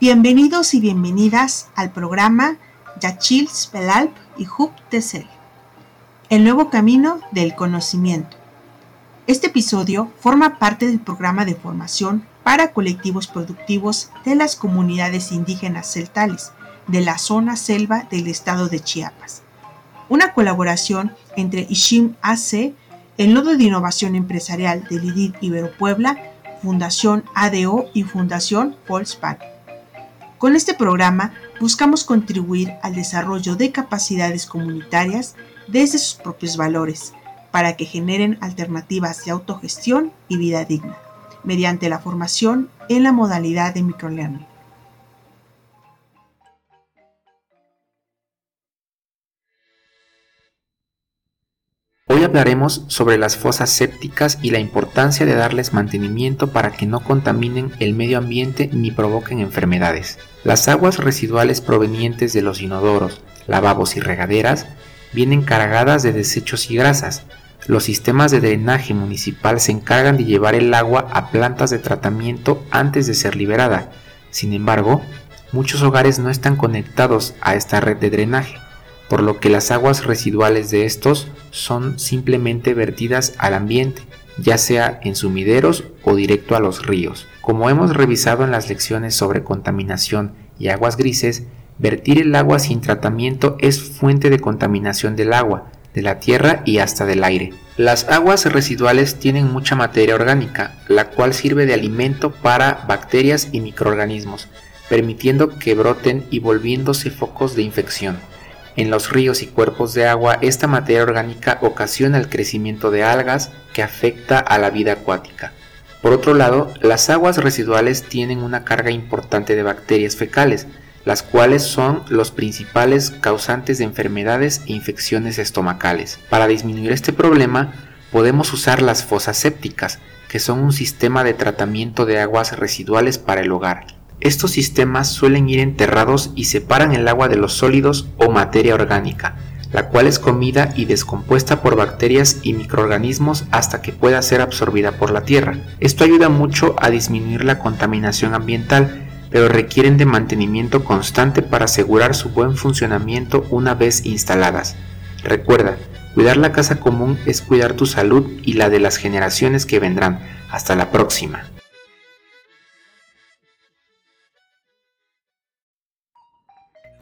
Bienvenidos y bienvenidas al programa Yachil Spelalp y Hub Tesel, el nuevo camino del conocimiento. Este episodio forma parte del programa de formación para colectivos productivos de las comunidades indígenas celtales de la zona selva del estado de Chiapas. Una colaboración entre Ishim AC, el Nodo de Innovación Empresarial del IDID Ibero Puebla, Fundación ADO y Fundación Volkswagen. Con este programa buscamos contribuir al desarrollo de capacidades comunitarias desde sus propios valores, para que generen alternativas de autogestión y vida digna, mediante la formación en la modalidad de microlearning. Hablaremos sobre las fosas sépticas y la importancia de darles mantenimiento para que no contaminen el medio ambiente ni provoquen enfermedades. Las aguas residuales provenientes de los inodoros, lavabos y regaderas vienen cargadas de desechos y grasas. Los sistemas de drenaje municipal se encargan de llevar el agua a plantas de tratamiento antes de ser liberada. Sin embargo, muchos hogares no están conectados a esta red de drenaje por lo que las aguas residuales de estos son simplemente vertidas al ambiente, ya sea en sumideros o directo a los ríos. Como hemos revisado en las lecciones sobre contaminación y aguas grises, vertir el agua sin tratamiento es fuente de contaminación del agua, de la tierra y hasta del aire. Las aguas residuales tienen mucha materia orgánica, la cual sirve de alimento para bacterias y microorganismos, permitiendo que broten y volviéndose focos de infección. En los ríos y cuerpos de agua, esta materia orgánica ocasiona el crecimiento de algas que afecta a la vida acuática. Por otro lado, las aguas residuales tienen una carga importante de bacterias fecales, las cuales son los principales causantes de enfermedades e infecciones estomacales. Para disminuir este problema, podemos usar las fosas sépticas, que son un sistema de tratamiento de aguas residuales para el hogar. Estos sistemas suelen ir enterrados y separan el agua de los sólidos o materia orgánica, la cual es comida y descompuesta por bacterias y microorganismos hasta que pueda ser absorbida por la tierra. Esto ayuda mucho a disminuir la contaminación ambiental, pero requieren de mantenimiento constante para asegurar su buen funcionamiento una vez instaladas. Recuerda, cuidar la casa común es cuidar tu salud y la de las generaciones que vendrán. Hasta la próxima.